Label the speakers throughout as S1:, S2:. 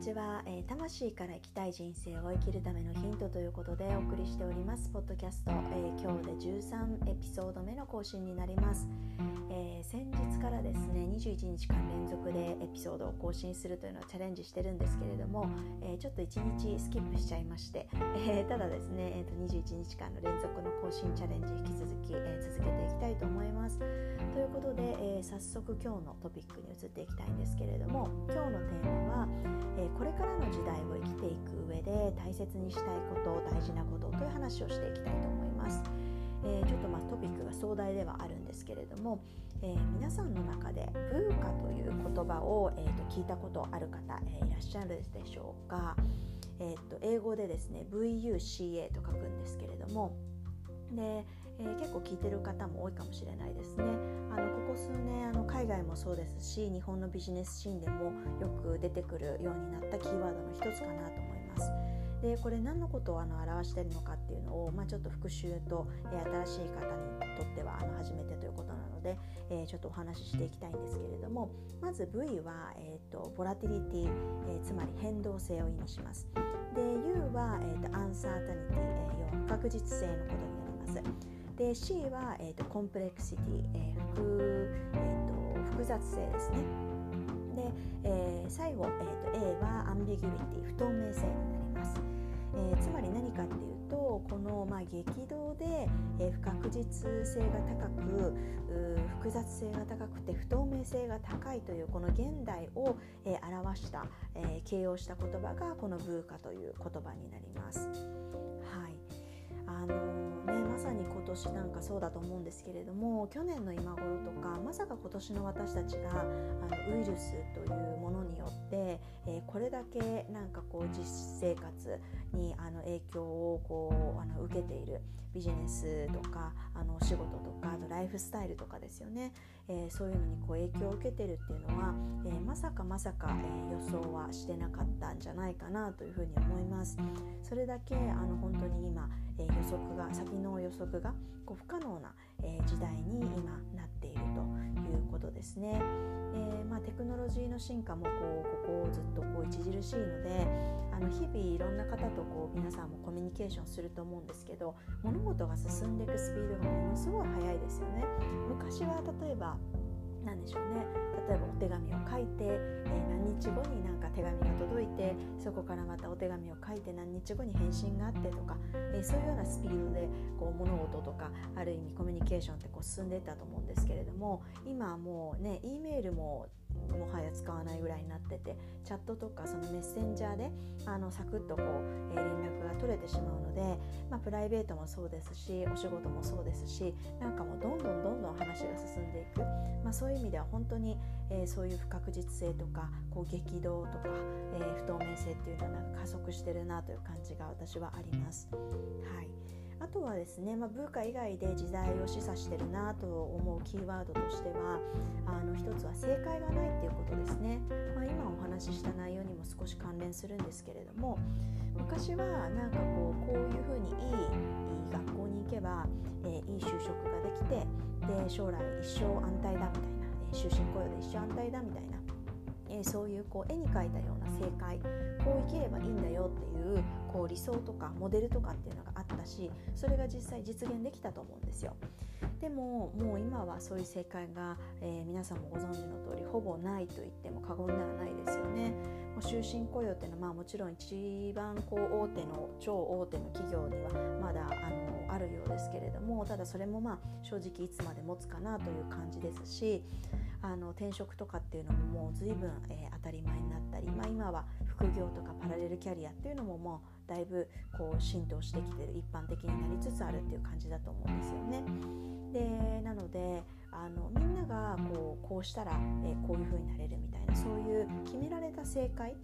S1: ちは、えー、魂から生きたい人生を生きるためのヒントということでお送りしております。ポッドキャスト、えー、今日で13エピソード目の更新になります、えー、先日からですね21日間連続でエピソードを更新するというのをチャレンジしてるんですけれども、えちょっと1日スキップしちゃいまして、えただですね、えー、と21日間の連続の更新チャレンジ引き続き、えことで、早速今日のトピックに移っていきたいんですけれども今日のテーマは、えこれからの時代を生きていく上で大切にしたいこと大事なことという話をしていきたいと思います。えー、ちょっとまあトピックが壮大ではあるんですけれども、えー、皆さんの中でブーカという言葉を、えー、と聞いたことある方、えー、いらっしゃるでしょうか、えー、と英語でですね VUCA と書くんですけれどもで、えー、結構聞いてる方も多いかもしれないですね。あのここ数年あの海外もそうですし日本のビジネスシーンでもよく出てくるようになったキーワードの一つかなと思います。でこれ何のことをあの表しているのかっていうのを、まあ、ちょっと復習と、えー、新しい方にとってはあの初めてということなので、えー、ちょっとお話ししていきたいんですけれどもまず V は、えーと、ボラティリティ、えー、つまり変動性を意味します。で U は、えーと、アンサータニティ、えー、要は不確実性のことになります。で C は、えーと、コンプレクシティ、えー複えーと、複雑性ですねで、えー、最後、えーと、A はアンビギュリティ不透明性になります、えー、つまり何かっていうとこの、まあ、激動で、えー、不確実性が高く複雑性が高くて不透明性が高いというこの現代を、えー、表した、えー、形容した言葉がこのブーカという言葉になります。あのね、まさに今年なんかそうだと思うんですけれども去年の今頃とかまさか今年の私たちがあのウイルスというものによって、えー、これだけなんかこう実生活にあの影響をこうあの受けているビジネスとかあのお仕事とかあとライフスタイルとかですよね、えー、そういうのにこう影響を受けてるっていうのは、えー、まさかまさか、え予想はしてなかったんじゃないかなというふうに思います。それだけあの本当に今、え予測が先の予測がこう不可能な、え時代に今なっているということですね。えー、まあ、テクノロジーの進化もこうここずっとこう著しいのであの日々いろんな方とこう皆さんもコミュニケーションすると思うんですけど物事が進んでいくスピードがものすごい速いですよね。昔は例えば何でしょうね。例えばお手紙を書いて、えー、何日後になんか手紙が届いてそこからまたお手紙を書いて何日後に返信があってとか、えー、そういうようなスピードでこう物事とかある意味コミュニケーションってこう進んでいったと思うんですけれども今はもうね E メールももはや使わないぐらいになっててチャットとかそのメッセンジャーであのサクッとこう、えー、連絡が取れてしまうので、まあ、プライベートもそうですしお仕事もそうですしなんかもうどんどんどんどん話が進んでいく、まあ、そういう意味では本当に、えー、そういう不確実性とかこう激動とか、えー、不透明性っていうのはなんか加速してるなという感じが私はあります。はいとはですね、まあ、文化以外で時代を示唆してるなと思うキーワードとしてはあの一つは正解がないっていうことですね、まあ、今お話しした内容にも少し関連するんですけれども昔はなんかこうこういうふうにいい学校に行けば、えー、いい就職ができてで将来一生安泰だみたいな、え、終身雇用で一生安泰だみたいなえ、そういうこう絵に描いたような正解こう生きればいいんだよっていうこう理想とかモデルとかっていうのがあったしそれが実際実現できたと思うんですよ。でももう今はそういう正解が、えー、皆さんもご存知の通りほぼないと言っても過言ではないですよね。もう終身雇用っていうのは、まあ、もちろん一番こう大手の超大手の企業にはまだあのあるようですけれどもただそれもまあ正直いつまで持つかなという感じですしあの転職とかっていうのももう随分、えー、当たり前になったり、まあ、今は副業とかパラレルキャリアっていうのももうだいぶこう浸透してきてる一般的になりつつあるっていう感じだと思うんですよね。でなのであのみんながこうこうしたら、えー、こういう風になれるみたいなそういう決められた正解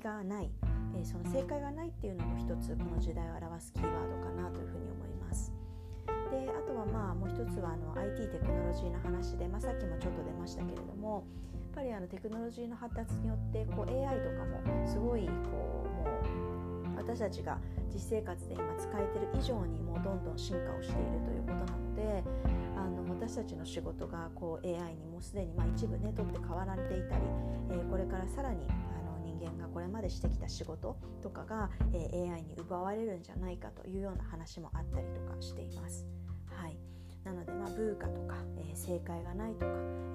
S1: がない、えー、その正解がないっていうのも一つこの時代を表すキーワードかなというふうに。とはまあもう一つはあの IT テクノロジーの話で、まあ、さっきもちょっと出ましたけれどもやっぱりあのテクノロジーの発達によってこう AI とかもすごいこうもう私たちが実生活で今使えてる以上にもうどんどん進化をしているということなのであの私たちの仕事がこう AI にもうすでにまあ一部ね取って代わられていたり、えー、これからさらにあの人間がこれまでしてきた仕事とかが、え、AI に奪われるんじゃないかというような話もあったりとかしています。ブーカとか、えー、正解がないとか、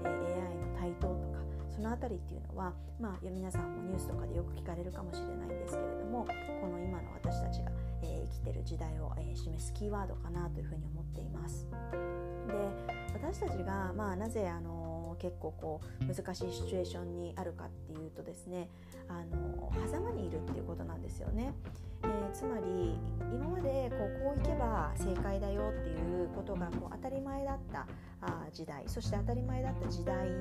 S1: えー、AI の台頭とかその辺りっていうのは、まあ、皆さんもニュースとかでよく聞かれるかもしれないんですけれどもこの今の私たちが、えー、生きてる時代を、えー、示すキーワードかなというふうに思っています。で私たちが、まあ、なぜあの結構こう難しいシチュエーションにあるかっていうとですねあの狭間にいるっていうことなんですよね。えー、つまり今までこうこういけば正解だよっていうことがこう当たり前だったあ時代。そして当たり前だった時代に、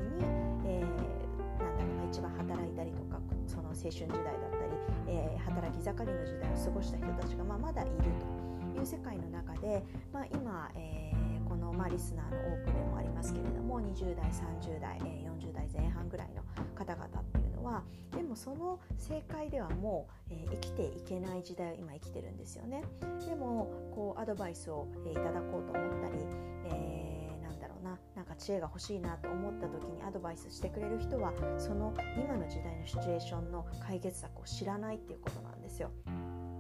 S1: えー、なんだろうな一番働いたりとかその青春時代だったり、えー、働き盛りの時代を過ごした人たちが、まあ、まだいるという世界の中で、まあ、今、えー、この、まあ、リスナーの多くでもありますけれども20代30代、えー、40代前半ぐらいの方々ってはでもその正解ではもう、えー、生きていけない時代を今生きてるんですよね。でもこうアドバイスを、えー、いただこうと思ったり、えー、なんだろうななんか知恵が欲しいなと思った時にアドバイスしてくれる人はその今の時代のシチュエーションの解決策を知らないっていうことなんですよ。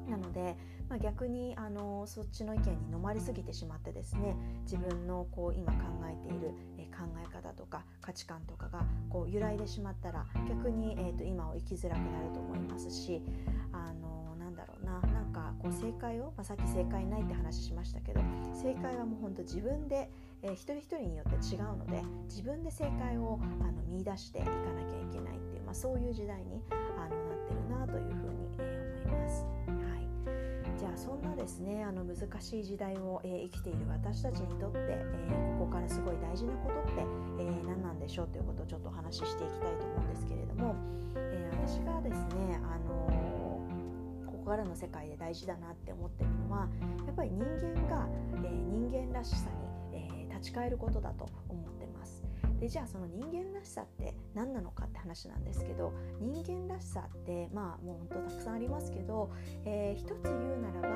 S1: なので、まあ、逆にあのそっちの意見に飲まれすぎてしまってですね自分のこう今考えている、考え方とか価値観とかがこう揺らいでしまったら逆に、えーと、今を生きづらくなると思いますしあのなんだろうななんかこう正解を、まあ、さっき正解ないって話しましたけど正解はもうほんと自分で、えー、一人一人によって違うので自分で正解をあの見出していかなきゃいけないっていう、まあ、そういう時代にあのなってるなというふうに、ですねあの難しい時代を、えー、生きている私たちにとって、えー、ここからすごい大事なことって、えー、何なんでしょうということをちょっとお話ししていきたいと思うんですけれども、え私がですね、あのここからの世界で大事だなって思ってるのはやっぱり人間が、え人間らしさに、え立ち返ることだと思ってます。でじゃあその人間らしさって何なのかって話なんですけど人間らしさってまあもうほんとたくさんありますけど、えー、一つ言うならば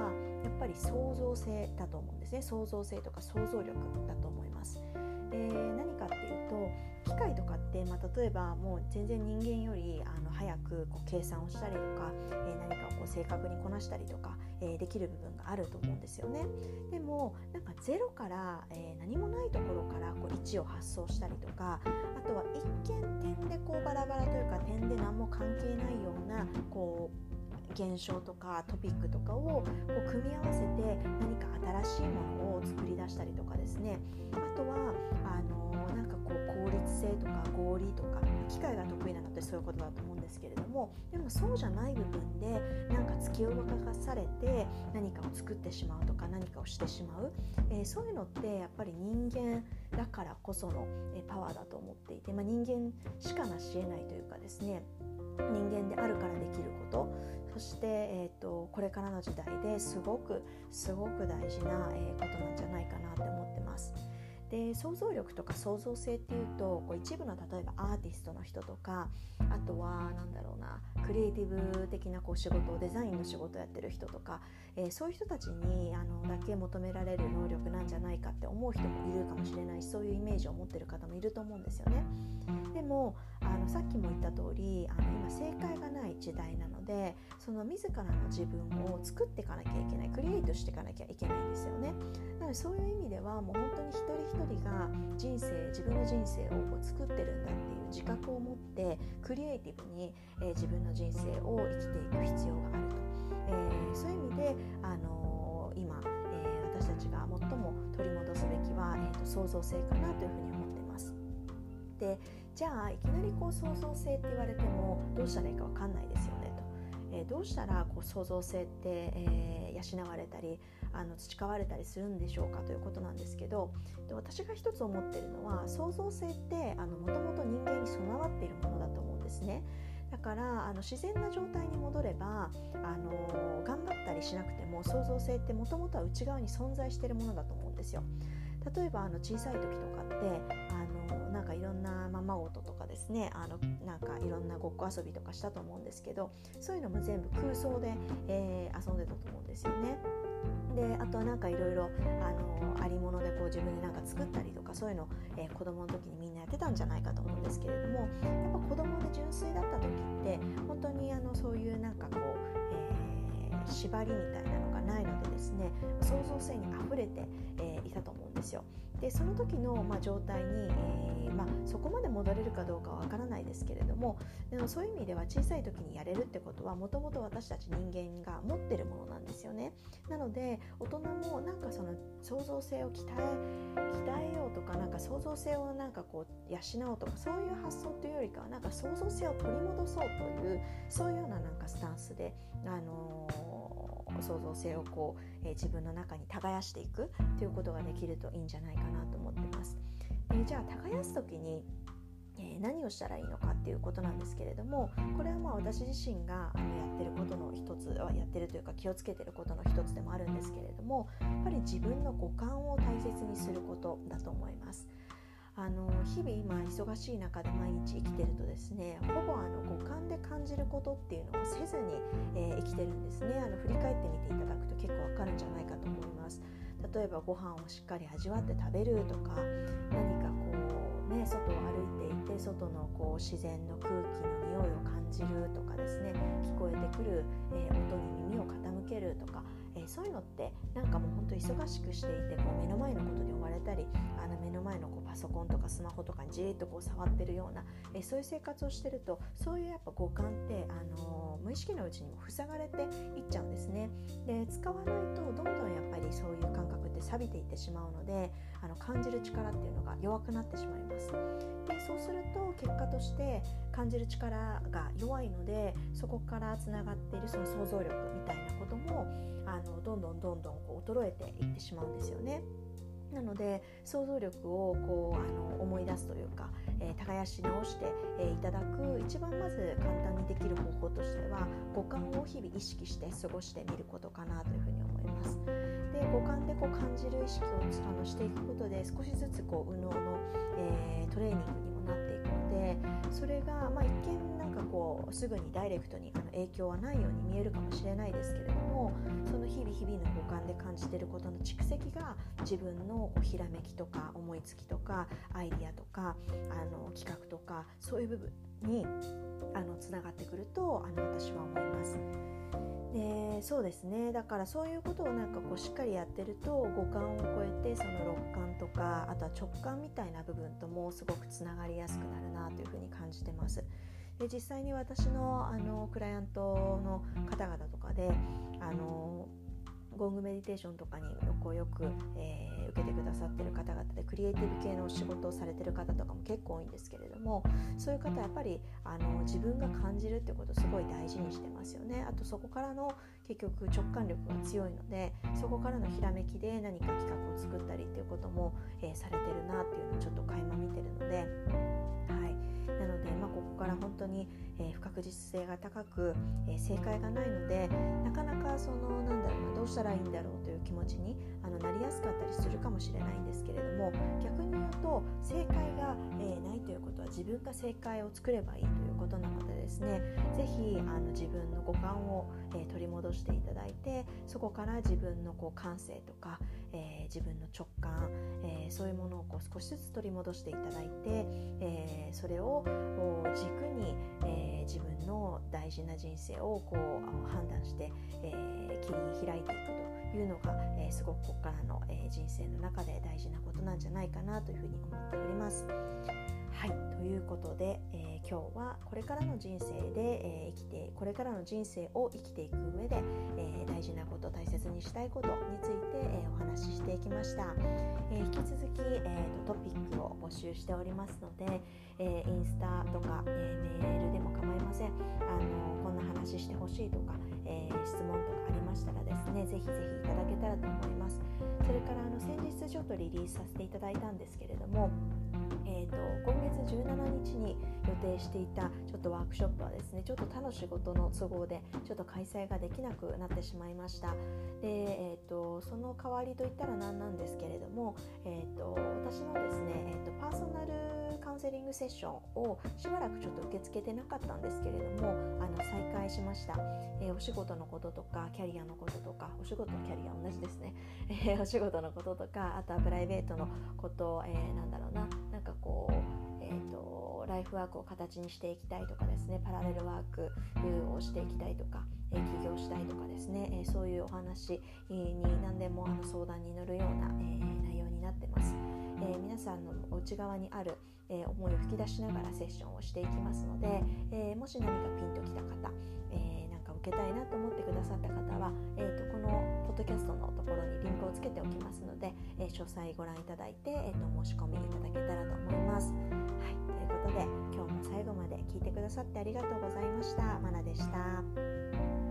S1: やっぱり創造性だと思うんですね創造性とか想像力だと思います。えー何かっていうと機械とかって、まあ、例えばもう全然人間よりあの早くこう計算をしたりとか、えー、何かをこう正確にこなしたりとか、えー、できる部分があると思うんですよね。でもなんかゼロから、えー、何もないところからこう1を発想したりとかあとは一見点でこうバラバラというか点で何も関係ないようなこう現象とかトピックとかをこう組み合わせて何か新しいものを作り出したりとかですねあとはあの効率性とか合理とか機械が得意なのってそういうことだと思うんですけれどもでもそうじゃない部分でなんか突き動かされて何かを作ってしまうとか何かをしてしまう、えー、そういうのってやっぱり人間だからこその、えパワーだと思っていて、まあ、人間しかなし得ないというかですね人間であるからできることそして、えーと、これからの時代ですごくすごく大事な、え、ことなんじゃないかなって思ってます。で想像力とか創造性っていうとこう一部の例えばアーティストの人とかあとは何だろうなクリエイティブ的なこう仕事デザインの仕事やってる人とか、えー、そういう人たちにあのだけ求められる能力なんじゃないかって思う人もいるかもしれないしそういうイメージを持ってる方もいると思うんですよね。でもあのさっきも言った通りあの今正解がない時代なのでその自らの自分を作っていかなきゃいけないクリエイトしていかなきゃいけないんですよね。なのでそういう意味ではもう本当に一人一人が人生自分の人生をこう作ってるんだっていう自覚を持ってクリエイティブに、えー、自分の人生を生きていく必要があると、えー、そういう意味で、あのー、今、え私たちが最も取り戻すべきは、えーと、創造性かなというふうに思ってます。でじゃあいきなりこう創造性って言われてもどうしたらいいか分かんないですよねと、えどうしたらこう創造性って、え養われたりあの培われたりするんでしょうか？ということなんですけどで私が一つ思ってるのは創造性ってもともと人間に備わっているものだと思うんですね。だからあの自然な状態に戻ればあの頑張ったりしなくても創造性ってもともとは内側に存在しているものだと思うんですよ。例えばあの小さい時とかってあのなんかいろんなままごととかですねあのなんかいろんなごっこ遊びとかしたと思うんですけどそういうのも全部空想で、えー、遊んでたと思うんですよね。であとはなんかいろいろありものでこう自分でなんか作ったりとかそういうの、えー、子供の時にみんなやってたんじゃないかと思うんですけれどもやっぱ子供で純粋だった時って本当にあのそういうなんかこう、えー、縛りみたいなのがないのでですね創造性にあふれて、えー、いたと思ですよ。でその時の、まあ、状態に、えーまあ、そこまで戻れるかどうかはわからないですけれどもでもそういう意味では小さい時にやれるってことはもともと私たち人間が持ってるものなんですよね。なので大人もなんかその創造性を鍛え鍛えようとかなんか創造性をなんかこう養おうとかそういう発想というよりかはなんか創造性を取り戻そうというそういうようななんかスタンスで、あのー、創造性をこう、えー、自分の中に耕していくということができるといいんじゃないかなと思ってます。え、じゃあ耕す時にえ何をしたらいいのかっていうことなんですけれどもこれはまあ私自身があのやってることの一つはやってるというか気をつけてることの一つでもあるんですけれどもやっぱり自分の五感を大切にすることだと思います。あの日々今忙しい中で毎日生きてるとですねほぼあの五感で感じることっていうのをせずに、えー、生きてるんですね。あの振り返ってみていただくと結構わかるんじゃないかと思います。例えばご飯をしっかり味わって食べるとか何かこうね外を歩いていて外のこう自然の空気の匂いを感じるとかですね聞こえてくる、えー、音に耳を傾けるとかえー、そういうのってなんかもうほんと忙しくしていてこう目の前のことに追われたりあの目の前のこうパソコンとかスマホとかにじーっとこう触ってるような、えー、そういう生活をしてるとそういうやっぱ五感って、あのー、無意識のうちにも塞がれていっちゃうんですね。で使わないとどんどんやっぱりそういう感覚って錆びていってしまうのであの感じる力っていうのが弱くなってしまいますでそうすると結果として感じる力が弱いのでそこからつながっているその想像力みたいなこともあのどんどんどんどんこう衰えていってしまうんですよね。なので想像力をこうあの思い出すというか、えー、耕し直して、えー、いただく一番まず簡単にできる方法としては五感を日々意識して過ごしてみることかなというふうに思います。五感でこう感じる意識をあのしていくことで少しずつこう右脳の、えー、トレーニングにもなっていくのでそれが、まあ、一見なんかこうすぐにダイレクトにあの影響はないように見えるかもしれないですけれどもその日々日々の五感で感じてることの蓄積が自分のひらめきとか思いつきとかアイディアとかあの企画とかそういう部分にあのつながってくるとあの私は思います。でそうですねだからそういうことをなんかこうしっかりやってると五感を超えてその六感とかあとは直感みたいな部分ともすごくつながりやすくなるなというふうに感じてます。で実際に私のあのクライアントの方々とかであのゴングメディテーションとかにこうよく、えー、受けてくださってる方々でクリエイティブ系の仕事をされてる方とかも結構多いんですけれどもそういう方やっぱりあの自分が感じるってことすごい大事にしてますよね。あとそこからの結局直感力が強いのでそこからのひらめきで何か企画を作ったりっていうことも、えー、されてるなっていうのをちょっと垣間見てるから本当に、えー、不確実性が高く、えー、正解がないのでなかなかそのなんだろうなどうしたらいいんだろうという気持ちにあのなりやすかったりするかもしれないんですけれども逆に言うと正解が、えー、ないということは自分が正解を作ればいいということなのでですね是非自分の五感を、え取り戻していただいてそこから自分のこう感性とか、自分の直感、えそういうものをこう少しずつ取り戻していただいて、えそれを軸に、え自分の大事な人生をこう判断して、え切り開いていくというのが、えすごくここからの、え人生の中で大事なことなんじゃないかなというふうに思っております。はい。ということで、えー、今日はこれからの人生で、えー、生きてこれからの人生を生きていく上で、えー、大事なこと大切にしたいことについて、えお話ししていきました、え引き続き、えーと、トピックを募集しておりますので、えインスタとか、えメールでも構いません。あのこんな話してほしいとか、え質問とかありましたらですねぜひぜひいただけたらと思います。それからあの先日ちょっとリリースさせていただいたんですけれどもえーと、今月17日に予定していたちょっとワークショップはですねちょっと他の仕事の都合でちょっと開催ができなくなってしまいました。で、えーと、その代わりといったら何なんですけれども、えーと、私のですね、えー、とパーソナルカウンセリングセッションをしばらくちょっと受け付けてなかったんですけれどもあの再開しました、えー、お仕事のこととかキャリアのこととかお仕事のキャリア同じですね、えー、お仕事のこととかあとはプライベートのことえー、なんだろうなこうえーと、ライフワークを形にしていきたいとかですねパラレルワークをしていきたいとか、えー、起業したいとかですね、えー、そういうお話に何でもあの相談に乗るような、えー、内容になってます。え皆さんのお内側にある、え思いを吹き出しながらセッションをしていきますので、えもし何かピンときた方、えなんか受けたいなと思ってくださった方は、えーと、このポッドキャストのところにリンクをつけておきますので、え詳細ご覧いただいて、えーと、申し込みいただけたらと思います。はい、ということで今日も最後まで聞いてくださってありがとうございました。まなでした。